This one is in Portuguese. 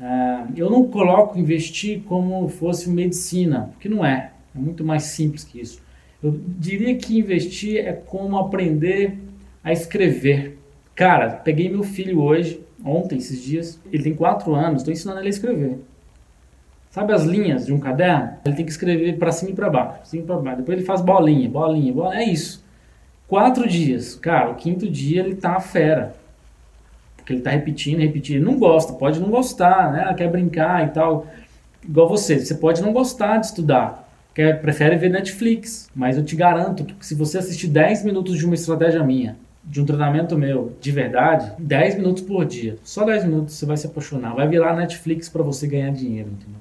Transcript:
É, eu não coloco investir como fosse medicina, porque não é. É muito mais simples que isso. Eu diria que investir é como aprender a escrever. Cara, peguei meu filho hoje, ontem, esses dias, ele tem 4 anos, estou ensinando ele a escrever. Sabe as linhas de um caderno? Ele tem que escrever para cima e para baixo, cima e para baixo. Depois ele faz bolinha, bolinha, bolinha. É isso. Quatro dias. Cara, o quinto dia ele tá fera. Porque ele tá repetindo, repetindo. Não gosta, pode não gostar, né? Quer brincar e tal. Igual você, você pode não gostar de estudar. Quer, prefere ver Netflix. Mas eu te garanto que se você assistir 10 minutos de uma estratégia minha, de um treinamento meu de verdade, 10 minutos por dia, só 10 minutos você vai se apaixonar. Vai virar Netflix para você ganhar dinheiro, entendeu?